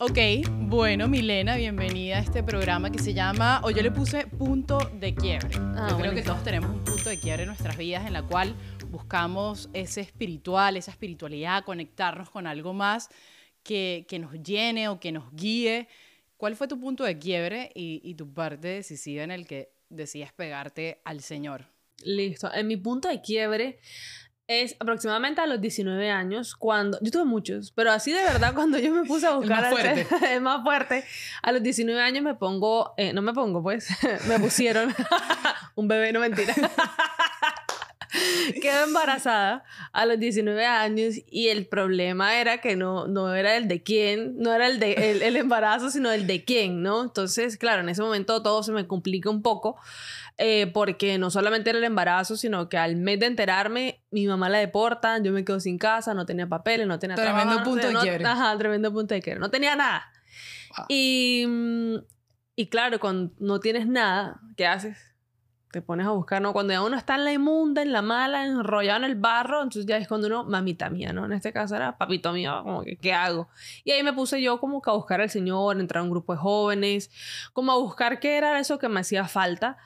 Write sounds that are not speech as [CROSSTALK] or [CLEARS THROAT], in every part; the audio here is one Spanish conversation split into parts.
Ok, bueno, Milena, bienvenida a este programa que se llama, o yo le puse punto de quiebre. Ah, yo creo que todos tenemos un punto de quiebre en nuestras vidas en la cual buscamos ese espiritual, esa espiritualidad, conectarnos con algo más que, que nos llene o que nos guíe. ¿Cuál fue tu punto de quiebre y, y tu parte decisiva en el que decías pegarte al Señor? Listo. En mi punto de quiebre es aproximadamente a los 19 años, cuando yo tuve muchos, pero así de verdad cuando yo me puse a [LAUGHS] buscar más al fuerte. [LAUGHS] el más fuerte, a los 19 años me pongo, eh, no me pongo pues, [LAUGHS] me pusieron un bebé, no mentira. Quedé embarazada a los 19 años y el problema era que no, no era el de quién, no era el, de, el, el embarazo, sino el de quién, ¿no? Entonces, claro, en ese momento todo se me complica un poco eh, porque no solamente era el embarazo, sino que al mes de enterarme, mi mamá la deportan, yo me quedo sin casa, no tenía papeles, no tenía Tremendo trabajo, no punto de tenía- no- quiebre. Ajá, tremendo punto de quiebre. No tenía nada. Wow. Y, mm, y claro, cuando no tienes nada, ¿qué haces? Te pones a buscar, ¿no? Cuando ya uno está en la inmunda, en la mala, enrollado en el barro, entonces ya es cuando uno, mamita mía, ¿no? En este caso era papito mío, como que, ¿qué hago? Y ahí me puse yo como que a buscar al Señor, entrar a un grupo de jóvenes, como a buscar qué era eso que me hacía falta,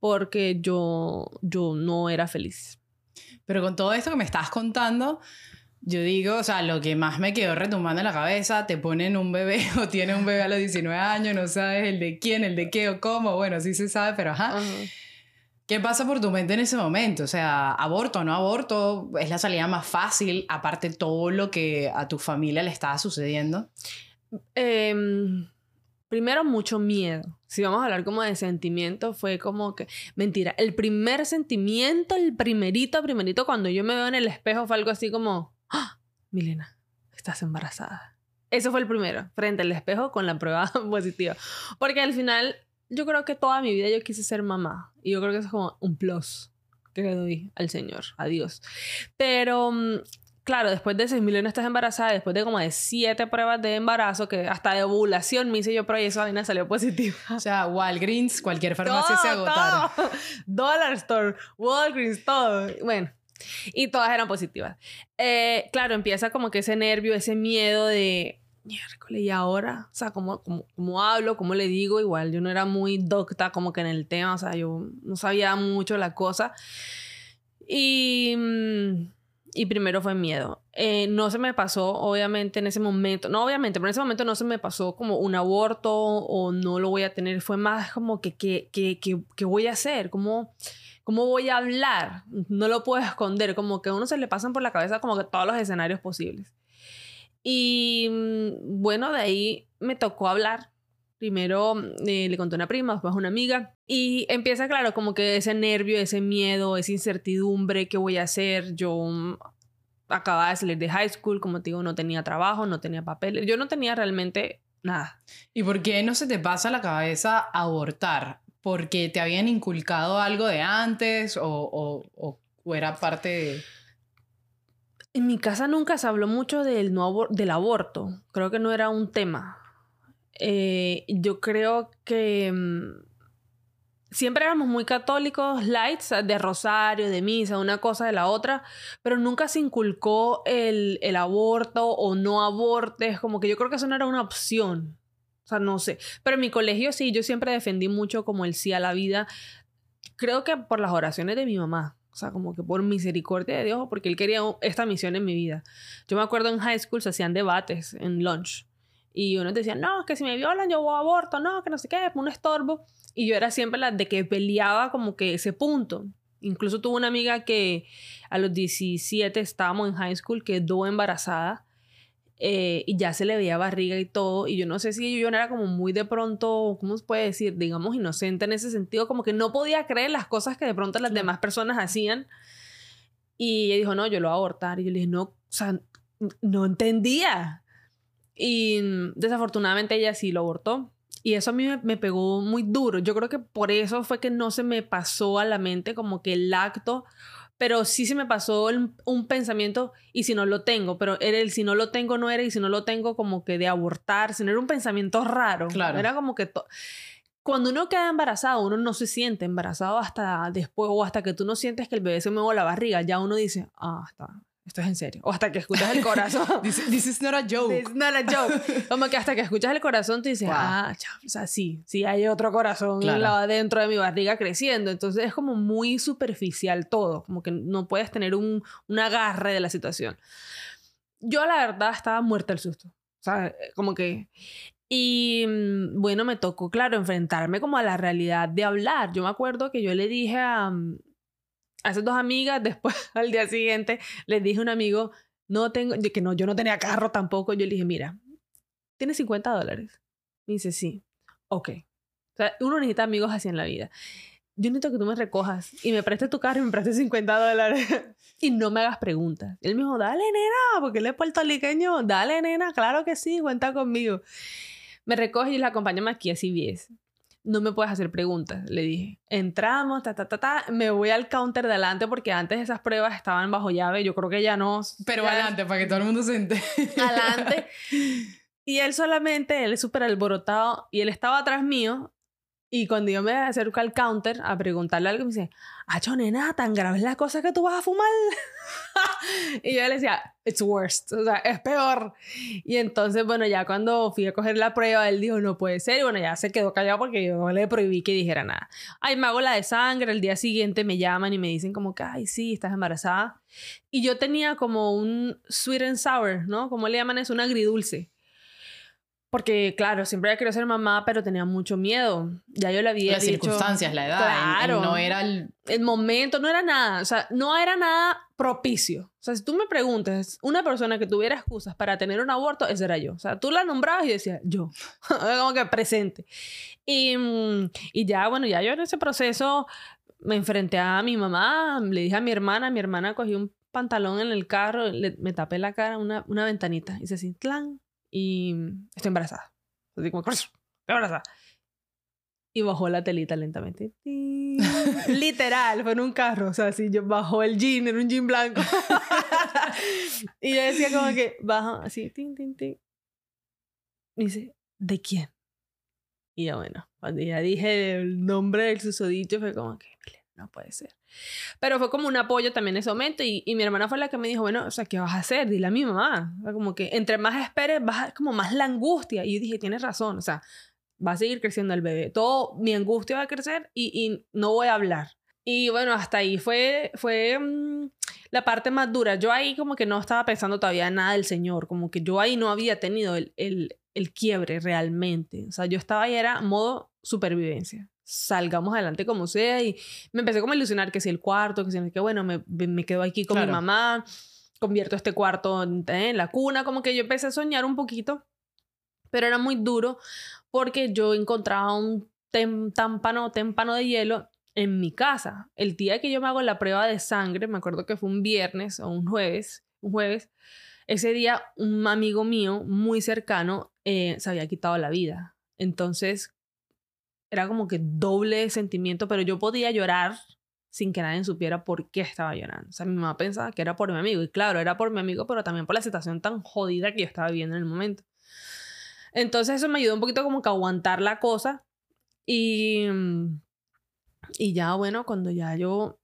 porque yo, yo no era feliz. Pero con todo esto que me estás contando, yo digo, o sea, lo que más me quedó retumbando en la cabeza, te ponen un bebé [LAUGHS] o tienes un bebé a los 19 años, no sabes el de quién, el de qué o cómo, bueno, sí se sabe, pero ajá. Ajá. ¿Qué pasa por tu mente en ese momento? O sea, aborto o no aborto, es la salida más fácil, aparte todo lo que a tu familia le estaba sucediendo. Em, primero, mucho miedo. Si vamos a hablar como de sentimientos, fue como que, mentira, el primer sentimiento, el primerito, primerito, cuando yo me veo en el espejo fue algo así como, ¡Ah! Milena, estás embarazada. Eso fue el primero, frente al espejo con la prueba [LAUGHS] positiva. Porque al final, yo creo que toda mi vida yo quise ser mamá. Y yo creo que eso es como un plus que le doy al Señor, a Dios. Pero mm, claro, después de 6 millones estás embarazada, después de como de 7 pruebas de embarazo, que hasta de ovulación me hice yo, pero esa vaina salió positiva. O sea, Walgreens, cualquier farmacia se agotaron. todo. [LAUGHS] Dollar Store, Walgreens, todo. Bueno, y todas eran positivas. Eh, claro, empieza como que ese nervio, ese miedo de miércoles y ahora, o sea, ¿cómo, cómo, cómo hablo? ¿Cómo le digo? Igual yo no era muy docta como que en el tema, o sea, yo no sabía mucho la cosa. Y, mm, y primero fue miedo. Eh, no se me pasó, obviamente, en ese momento, no obviamente, pero en ese momento no se me pasó como un aborto o no lo voy a tener. Fue más como que, ¿qué que, que, que voy a hacer? ¿Cómo, ¿Cómo voy a hablar? No lo puedo esconder, como que a uno se le pasan por la cabeza como que todos los escenarios posibles. Y mm, bueno, de ahí me tocó hablar. Primero eh, le conté a una prima, después a una amiga. Y empieza, claro, como que ese nervio, ese miedo, esa incertidumbre, ¿qué voy a hacer? Yo mm, acababa de salir de high school, como te digo, no tenía trabajo, no tenía papeles. Yo no tenía realmente nada. ¿Y por qué no se te pasa a la cabeza abortar? ¿Porque te habían inculcado algo de antes o, o- o- o era parte de... En mi casa nunca se habló mucho del, no abor- del aborto. Creo que no era un tema. Eh, yo creo que mm, siempre éramos muy católicos, lights, de rosario, de misa, una cosa de la otra, pero nunca se inculcó el, el aborto o no abortes. Como que yo creo que eso no era una opción. O sea, no sé. Pero en mi colegio sí, yo siempre defendí mucho como el sí a la vida. Creo que por las oraciones de mi mamá. O sea, como que por misericordia de Dios, porque él quería esta misión en mi vida. Yo me acuerdo en high school se hacían debates en lunch. Y unos decían, no, que si me violan yo voy a aborto, no, que no sé qué, un estorbo. Y yo era siempre la de que peleaba como que ese punto. Incluso tuve una amiga que a los 17 estábamos en high school, quedó embarazada eh, y ya se le veía barriga y todo. Y yo no sé si yo no era como muy de pronto, ¿cómo se puede decir? Digamos, inocente en ese sentido, como que no podía creer las cosas que de pronto las demás personas hacían. Y ella dijo, no, yo lo voy a abortar. Y yo le dije, no, o sea, no entendía. Y mm, desafortunadamente ella sí lo abortó. Y eso a mí me, me pegó muy duro. Yo creo que por eso fue que no se me pasó a la mente como que el acto, pero sí se me pasó el- un pensamiento y si no lo tengo, pero era el si no lo tengo no era y si no lo tengo como que de abortar, sino era un pensamiento raro. Claro. Era como que cuando uno queda embarazado, uno no se siente embarazado hasta después o hasta que tú no sientes que el bebé se mueve la barriga, ya uno dice, ah, está, esto es en serio. O hasta que escuchas el corazón. [LAUGHS] this, this is not a joke. It's not a joke. Como que hasta que escuchas el corazón, tú dices, Wow. ah, chao, o sea, sí, sí hay otro corazón Claro. la- dentro de mi barriga creciendo. Entonces es como muy superficial todo, como que no puedes tener un, un agarre de la situación. Yo la verdad estaba muerta del susto. O sea, como que... Y mm, bueno, me tocó, claro, enfrentarme como a la realidad de hablar. Yo me acuerdo que yo le dije a, mm, a esas dos amigas, [LAUGHS] después al día siguiente, les dije a un amigo, no tengo, que no, yo no tenía carro tampoco. Yo le dije, mira, ¿tienes 50 dólares? Me dice, sí. Ok. O sea, uno necesita amigos así en la vida. Yo necesito que tú me recojas y me prestes tu carro y me prestes 50 dólares. [LAUGHS] y no me hagas preguntas. Y él me dijo, dale, nena, porque él es puertorriqueño. Dale, nena, claro que sí, cuenta conmigo. Me recoge y la acompaña aquí a CBS. No me puedes hacer preguntas, le dije. Entramos, ta, ta, ta, ta. Me voy al counter de adelante porque antes esas pruebas estaban bajo llave. Yo creo que ya no. Pero ya- adelante, para que todo el mundo se entere. adelante. [LAUGHS] Y él solamente, él es súper alborotado y él estaba atrás mío. Y cuando yo me acerco al counter a preguntarle algo, me dice, Acho, nena, tan grave es la cosa que tú vas a fumar. [LAUGHS] y yo le decía, it's worst, o sea, es peor. Y entonces, bueno, ya cuando fui a coger la prueba, él dijo, no puede ser. Y bueno, ya se quedó callado porque yo le prohibí que dijera nada. Ay, me hago la de sangre, el día siguiente me llaman y me dicen como que, ay, sí, estás embarazada. Y yo tenía como un sweet and sour, ¿no? Como le llaman eso? Un agridulce. Porque, claro, siempre había querido ser mamá, pero tenía mucho miedo. Ya yo le había Las dicho... circunstancias, la edad. Claro. el- el no era el... El momento no era nada, o sea, no era nada propicio. O sea, si tú me preguntas, una persona que tuviera excusas para tener un aborto, ese era yo. O sea, tú la nombrabas y decías, yo. [LAUGHS] Como que presente. Y, mm, y ya, bueno, ya yo en ese proceso me enfrenté a mi mamá, le dije a mi hermana, mi hermana cogió un pantalón en el carro, le- me tapé la cara, una, una ventanita, hice así, ¡tlan! Y estoy embarazada. Así como, estoy embarazada. Y bajó la telita lentamente. [LAUGHS] Literal, fue en un carro. O sea, así yo bajó el jean, era un jean blanco. [LAUGHS] y yo decía como que baja así, tin, tin, tin. Y dice, ¿de quién? Y yo, bueno, cuando ya dije el nombre del susodicho, fue como que, no puede ser. Pero fue como un apoyo también en ese momento. Y, mi hermana fue la que me dijo, bueno, o sea, ¿qué vas a hacer? Dile a mi mamá. Como que entre más esperes, vas como más la angustia. Y yo dije, tienes razón. O sea, va a seguir creciendo el bebé. Todo, mi angustia va a crecer y, y no voy a hablar. Y bueno, hasta ahí fue, fue mm, la parte más dura. Yo ahí como que no estaba pensando todavía en nada del Señor, como que yo ahí no había tenido el, el, el quiebre realmente. O sea, yo estaba ahí era modo supervivencia. Salgamos adelante como sea y me empecé como a ilusionar que si el cuarto, que si no, que bueno, me, me quedo aquí con Claro. mi mamá, convierto este cuarto en, en la cuna, como que yo empecé a soñar un poquito, pero era muy duro porque yo encontraba un tem- támpano, témpano de hielo en mi casa. El día que yo me hago la prueba de sangre, me acuerdo que fue un viernes o un jueves, un jueves, ese día un amigo mío muy cercano eh, se había quitado la vida. Entonces era como que doble sentimiento, pero yo podía llorar sin que nadie supiera por qué estaba llorando. O sea, mi mamá pensaba que era por mi amigo. Y claro, era por mi amigo, pero también por la situación tan jodida que yo estaba viviendo en el momento. Entonces eso me ayudó un poquito como que aguantar la cosa. Y, y ya, bueno, cuando ya yo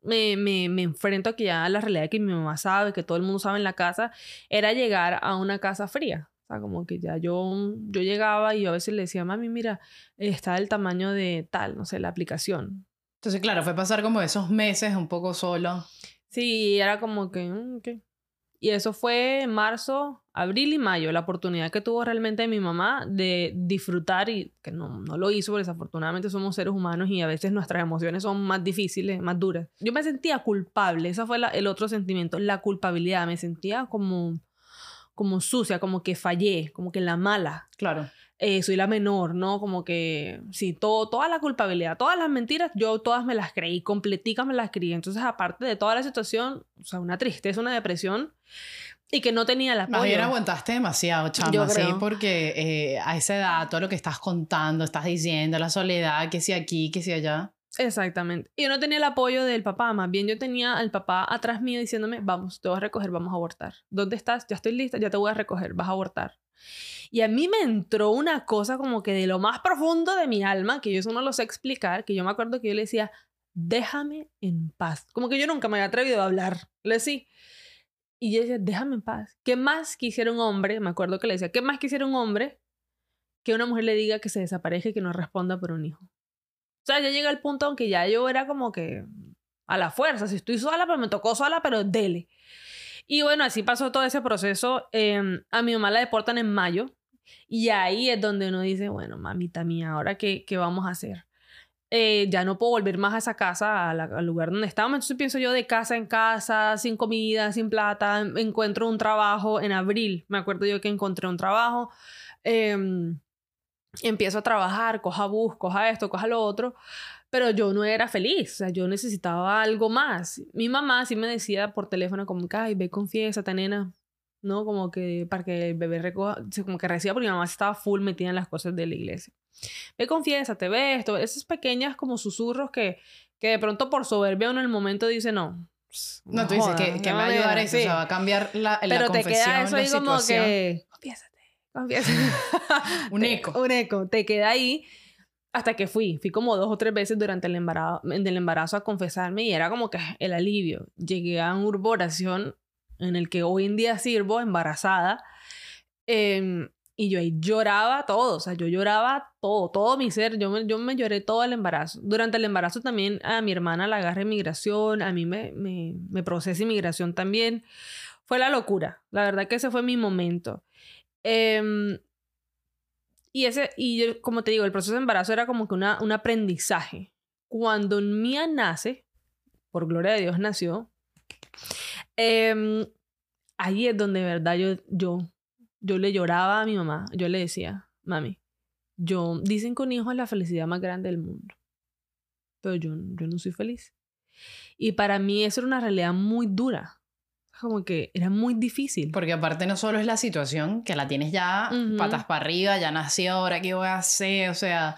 me, me, me enfrento a que ya la realidad que mi mamá sabe, que todo el mundo sabe en la casa, era llegar a una casa fría. O sea, como que ya yo, yo llegaba y yo a veces le decía, mami, mira, está el tamaño de tal, no sé, la aplicación. Entonces, claro, fue pasar como esos meses un poco solo. Sí, era como que, mm, ok. Y eso fue en marzo, abril y mayo, la oportunidad que tuvo realmente mi mamá de disfrutar y que no, no lo hizo, porque desafortunadamente somos seres humanos y a veces nuestras emociones son más difíciles, más duras. Yo me sentía culpable, ese fue la- el otro sentimiento, la culpabilidad, me sentía como, como sucia, como que fallé, como que la mala. Claro. eh, soy la menor, ¿no? Como que, sí, todo, toda la culpabilidad, todas las mentiras, yo todas me las creí, completicas me las creí. Entonces, aparte de toda la situación, o sea, una tristeza, una depresión, y que no tenía bien apoyo. aguantaste demasiado, chama, Yo sí, porque eh, a esa edad, todo lo que estás contando, estás diciendo, la soledad, que si aquí, que si allá. Exactamente. Y yo no tenía el apoyo del papá, más bien yo tenía al papá atrás mío diciéndome, vamos, te voy a recoger, vamos a abortar. ¿Dónde estás? Ya estoy lista, ya te voy a recoger, vas a abortar. Y a mí me entró una cosa como que de lo más profundo de mi alma, que yo eso no lo sé explicar, que yo me acuerdo que yo le decía, déjame en paz. Como que yo nunca me había atrevido a hablar. Le decía, Y yo decía, déjame en paz. ¿Qué más quisiera un hombre? Me acuerdo que le decía, ¿qué más quisiera un hombre que una mujer le diga que se desaparezca que no responda por un hijo? Sea, ya llega el punto en que ya yo era como que a la fuerza. Si estoy sola, pues me tocó sola, pero dele. Y bueno, así pasó todo ese proceso. Em, a mi mamá la deportan en mayo. Y ahí es donde uno dice, bueno, mamita mía, ¿ahora qué, qué vamos a hacer? Eh, ya no puedo volver más a esa casa, al lugar donde estábamos. Entonces pienso yo de casa en casa, sin comida, sin plata. Encuentro un trabajo en abril. Me acuerdo yo que encontré un trabajo. Em, empiezo a trabajar, coja bus, coja esto, coja lo otro. Pero yo no era feliz, o sea, yo necesitaba algo más. Mi mamá sí me decía por teléfono como ay, ve, confiesa, nena, ¿no? Como que para que el bebé recoja, como que reciba, porque mi mamá estaba full metida en las cosas de la iglesia. Ve, confiesa, te ve esto, esas pequeñas como susurros que, que de pronto por soberbia uno en el momento dice, no. No, tú dices que, que me va a ayudar eso, o sea, va a cambiar la, la Pero te queda eso ahí como situación. que, confiésate. [LAUGHS] Un eco. Un eco, te queda ahí hasta que fui. Fui como dos o tres veces durante el embarazo, del embarazo a confesarme y era como que el alivio. Llegué a un grupo de oración en el que hoy en día sirvo, embarazada. em, y yo ahí lloraba todo, o sea, yo lloraba todo, todo mi ser, yo me, yo me lloré todo el embarazo. Durante el embarazo también a mi hermana la agarré inmigración, a mí me, me, me procesé inmigración también. Fue la locura, la verdad que ese fue mi momento. Em, y ese, y yo, como te digo, el proceso de embarazo era como que una, un aprendizaje. Cuando Mía nace, por gloria de Dios nació, em, ahí es donde de verdad yo, yo, yo le lloraba a mi mamá. Yo le decía, mami, yo, dicen que un hijo es la felicidad más grande del mundo, pero yo, yo no soy feliz. Y para mí eso era una realidad muy dura. Como que era muy difícil. Porque aparte no solo es la situación, que la tienes ya Ujú. patas para arriba, ya nació, ahora qué voy a hacer, o sea,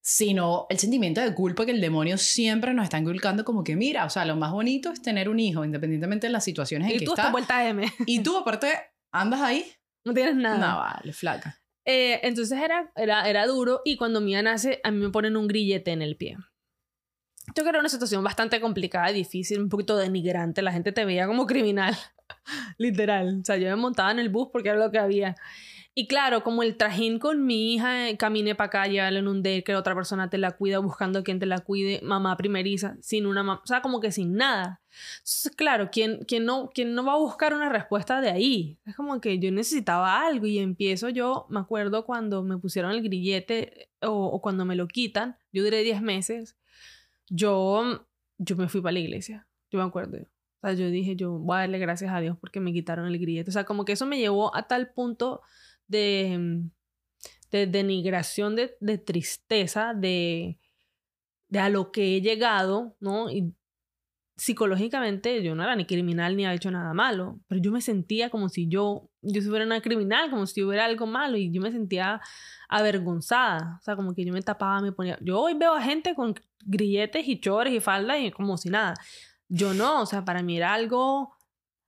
sino el sentimiento de culpa que el demonio siempre nos está inculcando como que mira, o sea, lo más bonito es tener un hijo, independientemente de las situaciones en Y que tú estás. vuelta M. Y tú [LAUGHS] aparte andas ahí, No tienes nada. no vale, flaca. Eh, entonces era, era, era duro y cuando Mía nace a mí me ponen un grillete en el pie. Yo creo que era una situación bastante complicada, difícil, un poquito denigrante. La gente te veía como criminal, [LAUGHS] literal. O sea, yo me montaba en el bus porque era lo que había. Y claro, como el trajín con mi hija, eh, caminé para acá, llevarla en un day, que otra persona te la cuida, buscando quien te la cuide, mamá primeriza, sin una mamá, o sea, como que sin nada. Entonces, claro, ¿quién, quién, no, ¿quién no va a buscar una respuesta de ahí? Es como que yo necesitaba algo y empiezo yo, me acuerdo cuando me pusieron el grillete o, o cuando me lo quitan, yo duré 10 meses, yo, yo me fui para la iglesia, yo me acuerdo. O sea, yo dije, yo voy a darle gracias a Dios porque me quitaron el grillete. O sea, como que eso me llevó a tal punto de, de denigración, de, de tristeza, de, de a lo que he llegado, ¿no? Psicológicamente yo no era ni criminal ni había hecho nada malo, pero yo me sentía como si yo, yo fuera una criminal, como si hubiera algo malo y yo me sentía avergonzada, o sea, como que yo me tapaba, me ponía, yo hoy veo a gente con grilletes y chores y faldas y como si nada, yo no, o sea, para mí era algo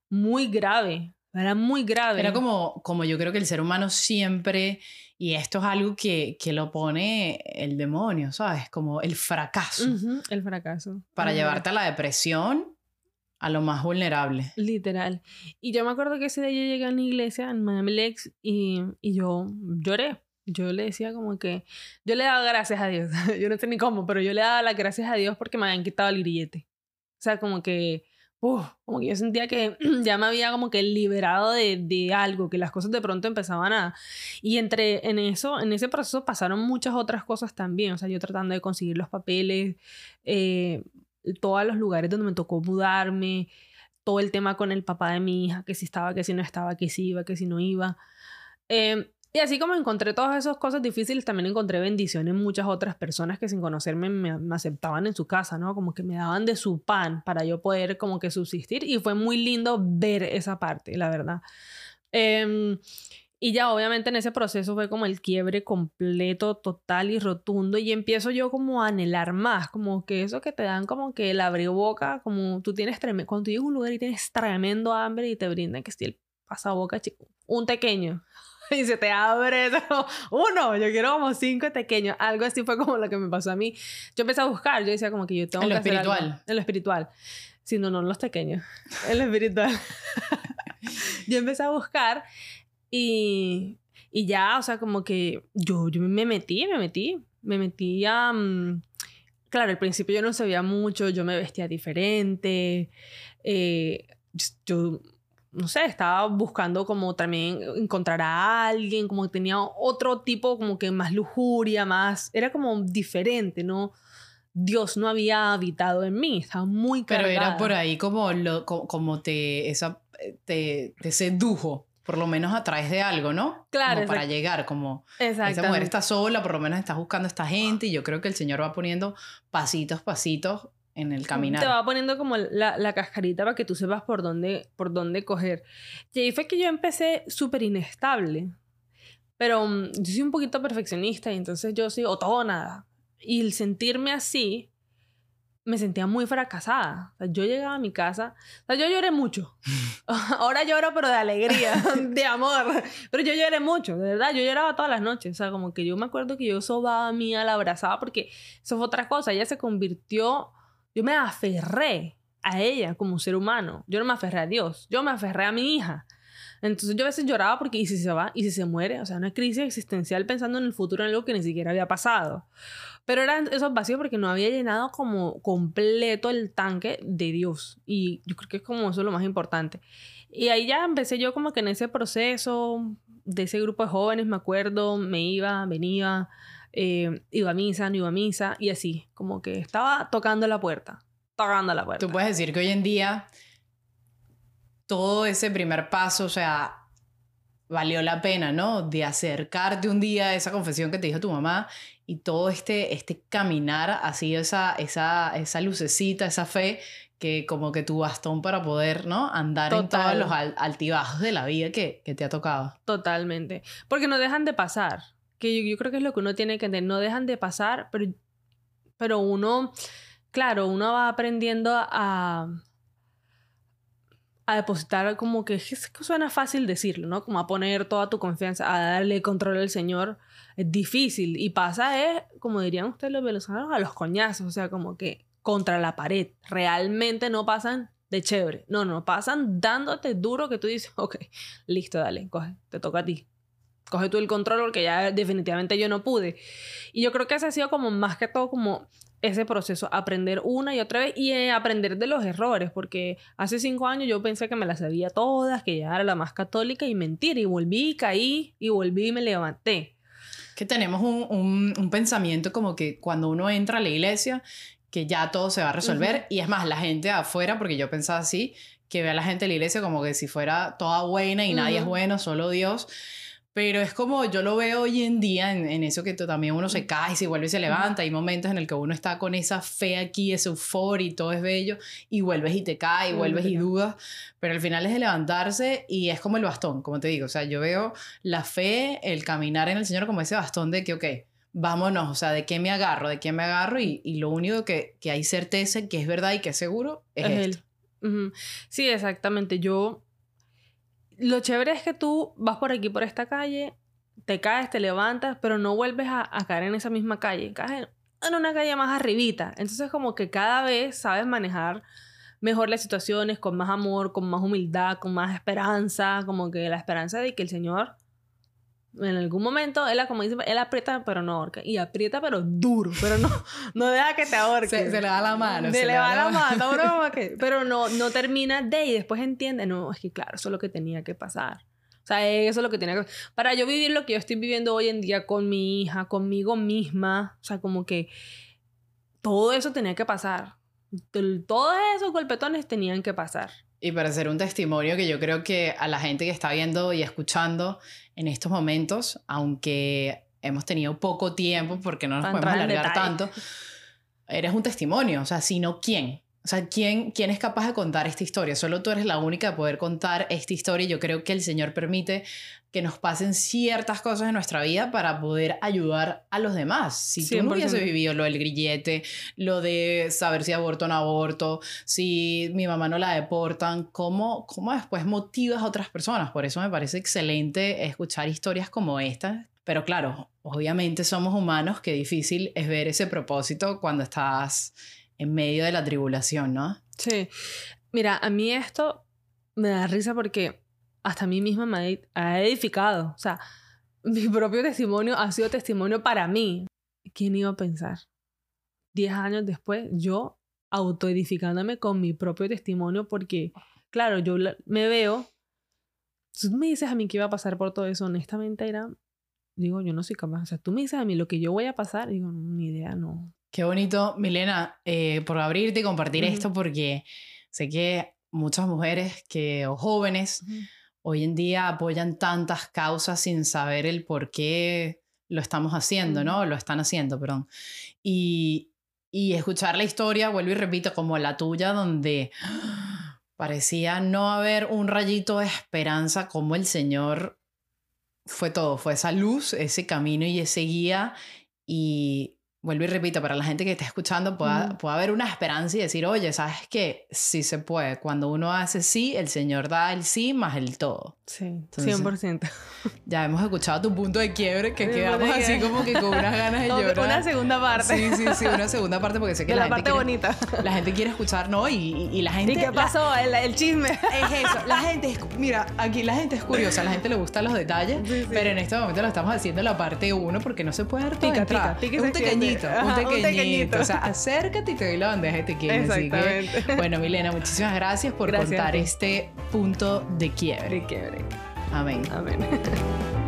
muy grave, era muy grave. Era como, como yo creo que el ser humano siempre, y esto es algo que, que lo pone el demonio, ¿sabes? Como el fracaso, Ujú, el fracaso. para llevarte a la depresión, a lo más vulnerable. Literal. Y yo me acuerdo que ese día yo llegué a una iglesia en Miami Lakes y, y yo lloré. Yo le decía como que, yo le daba gracias a Dios. [LAUGHS] yo no sé ni cómo, pero yo le daba las gracias a Dios porque me habían quitado el grillete. O sea, como que, como que yo sentía que [CLEARS THROAT] ya me había como que liberado de, de algo, que las cosas de pronto empezaban a... Y entre, en eso, en ese proceso pasaron muchas otras cosas también. O sea, yo tratando de conseguir los papeles, eh, todos los lugares donde me tocó mudarme, todo el tema con el papá de mi hija, que si estaba, que si no estaba, que si iba, que si no iba. Eh, y así como encontré todas esas cosas difíciles, también encontré bendiciones en muchas otras personas que sin conocerme me, me aceptaban en su casa, ¿no? Como que me daban de su pan para yo poder como que subsistir y fue muy lindo ver esa parte, la verdad. Em, y ya obviamente en ese proceso fue como el quiebre completo, total y rotundo y empiezo yo como a anhelar más, como que eso que te dan como que el boca, como tú tienes tremendo, cuando tú llegas a un lugar y tienes tremendo hambre y te brindan que esté el pasaboca chico, un pequeño [LAUGHS] y se te abre [LAUGHS] uno, yo quiero como cinco pequeños, algo así fue como lo que me pasó a mí. Yo empecé a buscar, yo decía como que yo tengo En lo hacer algo. espiritual. en lo espiritual, si no, no en los pequeños, en lo espiritual. [LAUGHS] yo empecé a buscar y, y ya, o sea, como que yo, yo me metí, me metí, me metí a... mm, claro, al principio yo no sabía mucho, yo me vestía diferente, eh, yo, no sé, estaba buscando como también encontrar a alguien, como que tenía otro tipo, como que más lujuria, más, era como diferente, ¿no? Dios no había habitado en mí, estaba muy Pero cargada. era por ahí como, lo, co- como te, esa, te, te sedujo, por lo menos a través de algo, ¿no? Claro, Como para llegar, como esa mujer está sola, por lo menos estás buscando a esta gente y yo creo que el Señor va poniendo pasitos, pasitos en el caminar. Te va poniendo como la, la cascarita para que tú sepas por dónde, por dónde coger. Y ahí fue que yo empecé súper inestable. Pero mm, yo soy un poquito perfeccionista y entonces yo soy o todo o nada. Y el sentirme así, me sentía muy fracasada. O sea, yo llegaba a mi casa, o sea, yo lloré mucho. [LAUGHS] [LAUGHS] Ahora lloro, pero de alegría, [LAUGHS] de amor. Pero yo lloré mucho, de verdad. Yo lloraba todas las noches. O sea, como que yo me acuerdo que yo sobaba a mí, la abrazaba, porque eso fue otra cosa. Ella se convirtió, yo me aferré a ella como ser humano. Yo no me aferré a Dios, yo me aferré a mi hija. Entonces yo a veces lloraba porque, ¿y si se va? ¿Y si se muere? O sea, una crisis existencial pensando en el futuro, en algo que ni siquiera había pasado. Pero eran esos vacíos porque no había llenado como completo el tanque de Dios. Y yo creo que es como eso lo más importante. Y ahí ya empecé yo como que en ese proceso de ese grupo de jóvenes, me acuerdo, me iba, venía, eh, iba a misa, no iba a misa, y así, como que estaba tocando la puerta, tocando la puerta. Tú puedes decir que hoy en día todo ese primer paso, o sea, valió la pena, ¿no? De acercarte un día a esa confesión que te dijo tu mamá y todo este, este caminar, así esa, esa, esa lucecita, esa fe, que como que tu bastón para poder, ¿no? Andar en todos los al- altibajos de la vida que, que te ha tocado. Totalmente. Porque no dejan de pasar. Que yo, creo que es lo que uno tiene que entender. No dejan de pasar, pero, pero uno, claro, uno va aprendiendo a, a depositar como que, es suena fácil decirlo, ¿no? Como a poner toda tu confianza, a darle control al Señor. Es difícil. Y pasa es, como dirían ustedes los venezolanos, a los coñazos. O sea, como que contra la pared. Realmente no pasan de chévere. No, no, pasan dándote duro que tú dices, [LAUGHS] ok, listo, dale, coge, te toca a ti. Coge tú el control porque ya definitivamente yo no pude. Y yo creo que ese ha sido como más que todo como ese proceso, aprender una y otra vez y eh, aprender de los errores, porque hace cinco años yo pensé que me las sabía todas, que ya era la más católica y mentira, y volví, caí, y volví y me levanté. Que tenemos un, un, un pensamiento como que cuando uno entra a la iglesia, que ya todo se va a resolver. Ujú. Y es más, la gente afuera, porque yo pensaba así, que ve a la gente de la iglesia como que si fuera toda buena y nadie es bueno, solo Dios. Pero es como yo lo veo hoy en día en, en eso que también uno se cae, se vuelve y se levanta. Hay momentos en el que uno está con esa fe aquí, esa euforia y todo es bello, y vuelves y te caes, y vuelves y dudas. Pero al final es de levantarse y es como el bastón, como te digo. O sea, yo veo la fe, el caminar en el Señor como ese bastón de que, ok, vámonos, o sea, ¿de qué me agarro? ¿De qué me agarro? Y, y lo único que, que hay certeza, que es verdad y que es seguro, es, Es esto. él. Sí, exactamente. Yo. Lo chévere es que tú vas por aquí, por esta calle, te caes, te levantas, pero no vuelves a, caer en esa misma calle. Caes en, en una calle más arribita. Entonces, como que cada vez sabes manejar mejor las situaciones, con más amor, con más humildad, con más esperanza. Como que la esperanza de que el Señor. En algún momento, él, como dice, él aprieta pero no ahorca. Y aprieta pero duro, pero no, [LAUGHS] no deja que te ahorque. Se, se le da la mano. Se, se le va la mano, que- [LAUGHS] pero no, no termina de y después entiende, no, es que claro, eso es lo que tenía que pasar. O sea, eso es lo que tenía que Para yo vivir lo que yo estoy viviendo hoy en día con mi hija, conmigo misma, o sea, como que todo eso tenía que pasar. Todos esos golpetones tenían que pasar. Y para hacer un testimonio que yo creo que a la gente que está viendo y escuchando en estos momentos, aunque hemos tenido poco tiempo porque no nos podemos alargar detalle. tanto, eres un testimonio, o sea, si no, ¿quién? O sea, ¿quién, ¿quién es capaz de contar esta historia? Solo tú eres la única de poder contar esta historia y yo creo que el Señor permite que nos pasen ciertas cosas en nuestra vida para poder ayudar a los demás. Si tú no 100%. hubieses vivido lo del grillete, lo de saber si aborto o no aborto, si mi mamá no la deportan, ¿cómo, cómo después motivas a otras personas? Por eso me parece excelente escuchar historias como estas. Pero claro, obviamente somos humanos, qué difícil es ver ese propósito cuando estás en medio de la tribulación, ¿no? Sí. Mira, a mí esto me da risa porque hasta a mí misma me ha edificado. O sea, [LAUGHS] mi propio testimonio ha sido testimonio para mí. ¿Quién iba a pensar? Diez años después, yo autoedificándome con mi propio testimonio porque, claro, yo me veo, tú me dices a mí que iba a pasar por todo eso, honestamente era, digo, yo no soy capaz. O sea, tú me dices a mí lo que yo voy a pasar, digo, ni idea, no. Qué bonito, Milena, eh, por abrirte y compartir esto porque sé que muchas mujeres que, o jóvenes hoy en día apoyan tantas causas sin saber el por qué lo estamos haciendo, ¿no? Lo están haciendo, perdón. Y, y escuchar la historia, vuelvo y repito, como la tuya, donde parecía no haber un rayito de esperanza, como el Señor fue todo, fue esa luz, ese camino y ese guía. Y vuelvo y repito, para la gente que está escuchando, pueda, haber una esperanza y decir, oye, ¿sabes qué? Sí se puede. Cuando uno hace sí, el Señor da el sí más el todo. Sí, 100%. Ya hemos escuchado tu punto de quiebre, que quedamos así como que con unas ganas de [LAUGHS] llorar. Una segunda parte. Sí, sí, sí, una segunda parte, porque sé que la, la, parte bonita. La gente quiere escuchar, ¿no? Y, y, la gente... ¿Y qué pasó? el, chisme. Es eso. La gente es... Mira, aquí la gente es curiosa, a la gente le gustan los detalles, pero en este momento lo estamos haciendo la parte uno porque no se puede dar todo pica, pica, un pequeñito, un pequeñito. O sea, acércate y te doy la bandeja y te quiero. Así que, bueno, Milena, muchísimas gracias por contar este punto de quiebre. De quiebre. Amén. Amén. [LAUGHS]